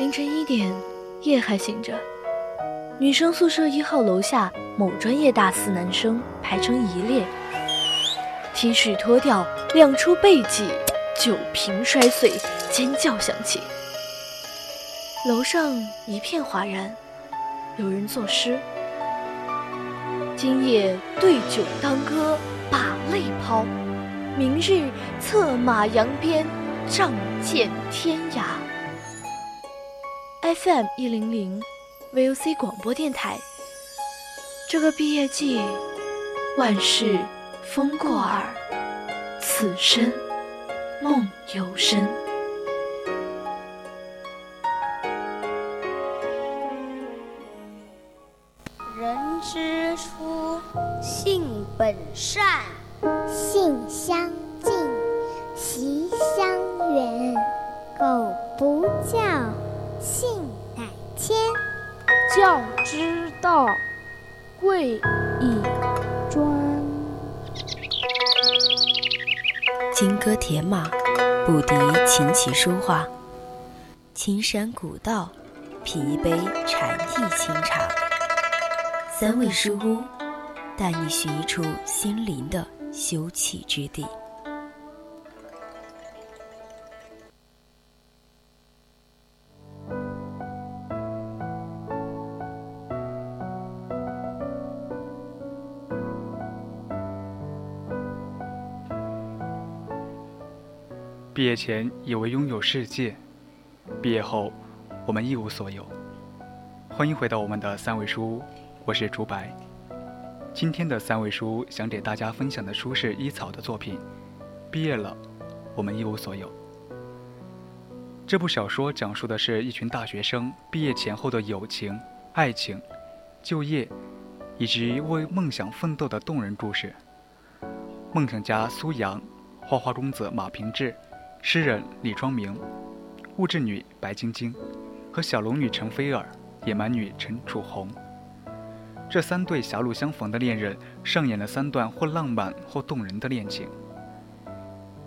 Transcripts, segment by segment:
凌晨一点，夜还醒着。女生宿舍一号楼下，某专业大四男生排成一列，T 恤脱掉，亮出背脊，酒瓶摔碎，尖叫响起。楼上一片哗然，有人作诗：今夜对酒当歌，把泪抛；明日策马扬鞭，仗剑天涯。FM 一零零，VOC 广播电台。这个毕业季，万事风过耳，此生梦犹深。铁马，不敌琴棋书画。青山古道，品一杯禅意清茶。三味书屋，带你寻一处心灵的休憩之地。毕业前以为拥有世界，毕业后我们一无所有。欢迎回到我们的三味书屋，我是竹白。今天的三味书屋想给大家分享的书是伊草的作品《毕业了，我们一无所有》。这部小说讲述的是一群大学生毕业前后的友情、爱情、就业，以及为梦想奋斗的动人故事。梦想家苏阳，花花公子马平志。诗人李庄明、物质女白晶晶和小龙女陈菲儿、野蛮女陈楚红，这三对狭路相逢的恋人上演了三段或浪漫或动人的恋情。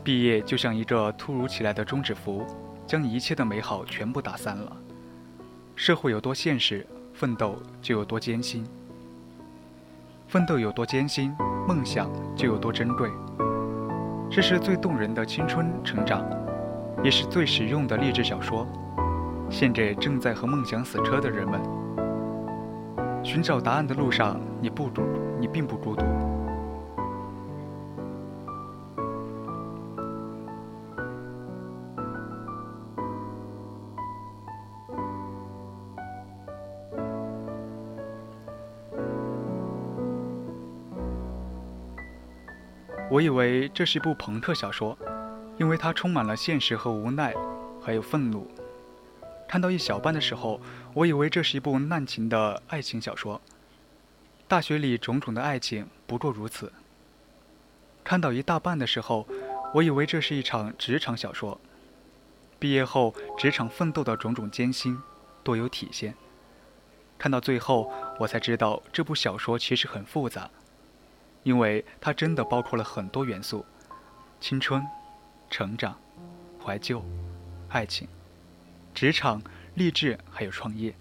毕业就像一个突如其来的终止符，将一切的美好全部打散了。社会有多现实，奋斗就有多艰辛；奋斗有多艰辛，梦想就有多珍贵。这是最动人的青春成长，也是最实用的励志小说，献给正在和梦想死磕的人们。寻找答案的路上，你不独，你并不孤独。我以为这是一部朋克小说，因为它充满了现实和无奈，还有愤怒。看到一小半的时候，我以为这是一部滥情的爱情小说。大学里种种的爱情不过如此。看到一大半的时候，我以为这是一场职场小说。毕业后职场奋斗的种种艰辛，多有体现。看到最后，我才知道这部小说其实很复杂。因为它真的包括了很多元素：青春、成长、怀旧、爱情、职场、励志，还有创业。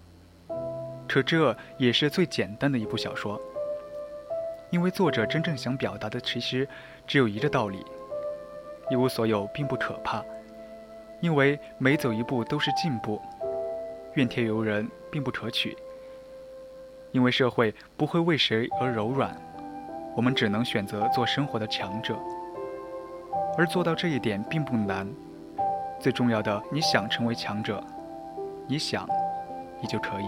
可这也是最简单的一部小说，因为作者真正想表达的其实只有一个道理：一无所有并不可怕，因为每走一步都是进步；怨天尤人并不可取，因为社会不会为谁而柔软。我们只能选择做生活的强者，而做到这一点并不难。最重要的，你想成为强者，你想，你就可以。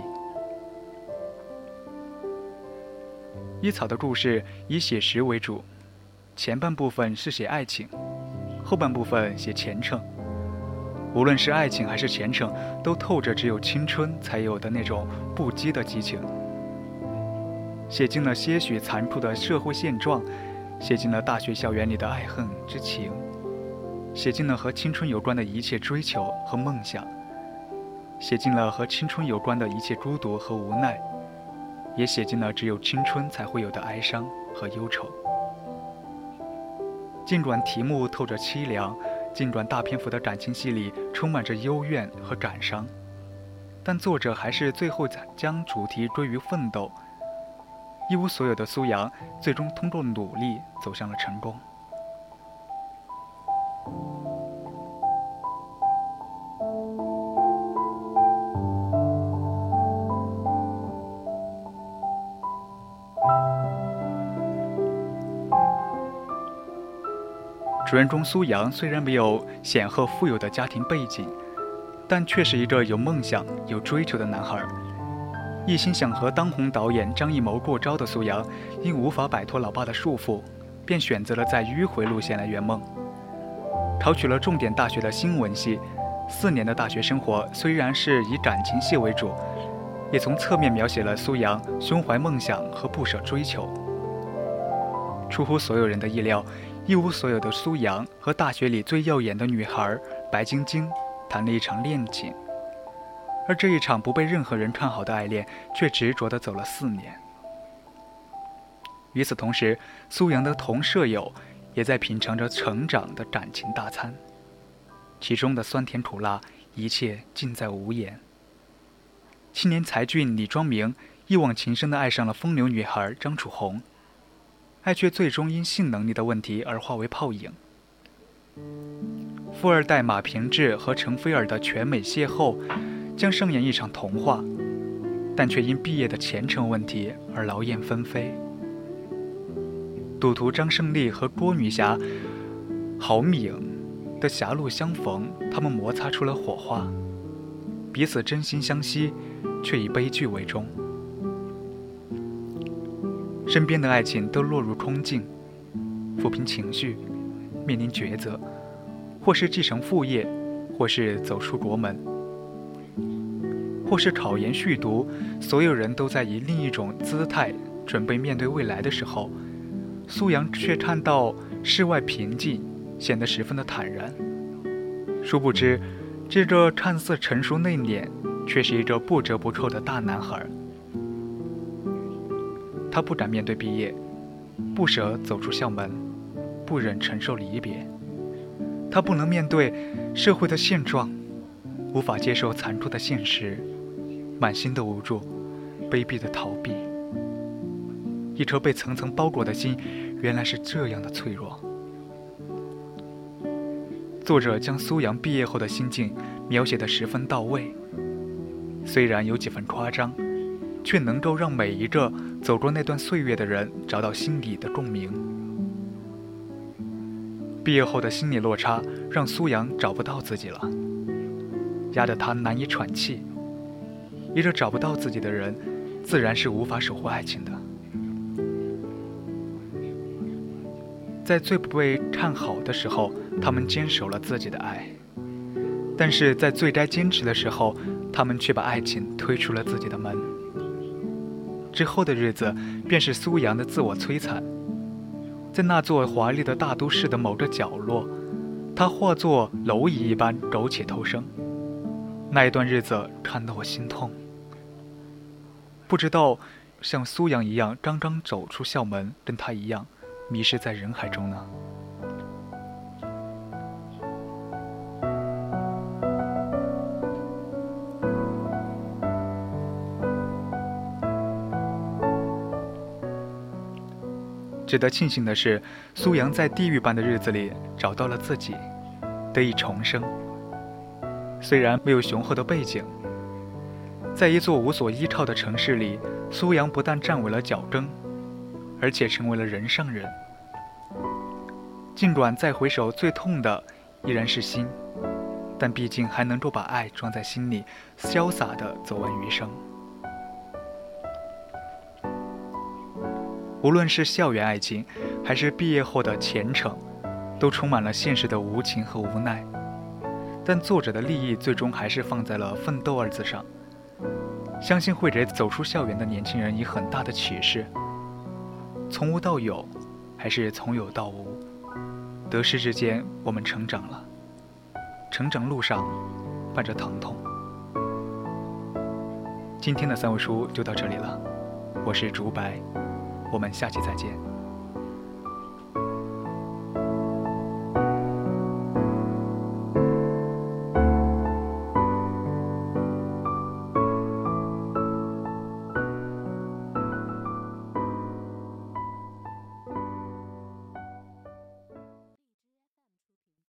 伊草的故事以写实为主，前半部分是写爱情，后半部分写前程。无论是爱情还是前程，都透着只有青春才有的那种不羁的激情。写尽了些许残酷的社会现状，写尽了大学校园里的爱恨之情，写尽了和青春有关的一切追求和梦想，写尽了和青春有关的一切孤独和无奈，也写尽了只有青春才会有的哀伤和忧愁。尽管题目透着凄凉，尽管大篇幅的感情戏里充满着幽怨和感伤，但作者还是最后将主题归于奋斗。一无所有的苏阳，最终通过努力走向了成功。主人公苏阳虽然没有显赫富有的家庭背景，但却是一个有梦想、有追求的男孩。一心想和当红导演张艺谋过招的苏阳，因无法摆脱老爸的束缚，便选择了在迂回路线来圆梦。考取了重点大学的新闻系，四年的大学生活虽然是以感情戏为主，也从侧面描写了苏阳胸怀梦想和不舍追求。出乎所有人的意料。一无所有的苏阳和大学里最耀眼的女孩白晶晶谈了一场恋情，而这一场不被任何人看好的爱恋，却执着地走了四年。与此同时，苏阳的同舍友也在品尝着成长的感情大餐，其中的酸甜苦辣，一切尽在无言。青年才俊李庄明一往情深地爱上了风流女孩张楚红。爱却最终因性能力的问题而化为泡影。富二代马平志和程菲儿的全美邂逅，将上演一场童话，但却因毕业的前程问题而劳燕分飞。赌徒张胜利和郭女侠郝敏的狭路相逢，他们摩擦出了火花，彼此真心相惜，却以悲剧为终。身边的爱情都落入空境，抚平情绪，面临抉择，或是继承父业，或是走出国门，或是考研续读，所有人都在以另一种姿态准备面对未来的时候，苏阳却看到世外平静，显得十分的坦然。殊不知，这个看似成熟内敛，却是一个不折不扣的大男孩。他不敢面对毕业，不舍走出校门，不忍承受离别。他不能面对社会的现状，无法接受残酷的现实，满心的无助，卑鄙的逃避。一颗被层层包裹的心，原来是这样的脆弱。作者将苏阳毕业后的心境描写得十分到位，虽然有几分夸张。却能够让每一个走过那段岁月的人找到心底的共鸣。毕业后的心理落差让苏阳找不到自己了，压得他难以喘气。一个找不到自己的人，自然是无法守护爱情的。在最不被看好的时候，他们坚守了自己的爱；但是在最该坚持的时候，他们却把爱情推出了自己的门。之后的日子，便是苏阳的自我摧残。在那座华丽的大都市的某个角落，他化作蝼蚁一般苟且偷生。那一段日子，看得我心痛。不知道，像苏阳一样刚刚走出校门，跟他一样，迷失在人海中呢？值得庆幸的是，苏阳在地狱般的日子里找到了自己，得以重生。虽然没有雄厚的背景，在一座无所依靠的城市里，苏阳不但站稳了脚跟，而且成为了人上人。尽管再回首，最痛的依然是心，但毕竟还能够把爱装在心里，潇洒地走完余生。无论是校园爱情，还是毕业后的前程，都充满了现实的无情和无奈。但作者的利益最终还是放在了“奋斗”二字上，相信会给走出校园的年轻人以很大的启示。从无到有，还是从有到无，得失之间，我们成长了。成长路上，伴着疼痛。今天的三味书就到这里了，我是竹白。我们下期再见。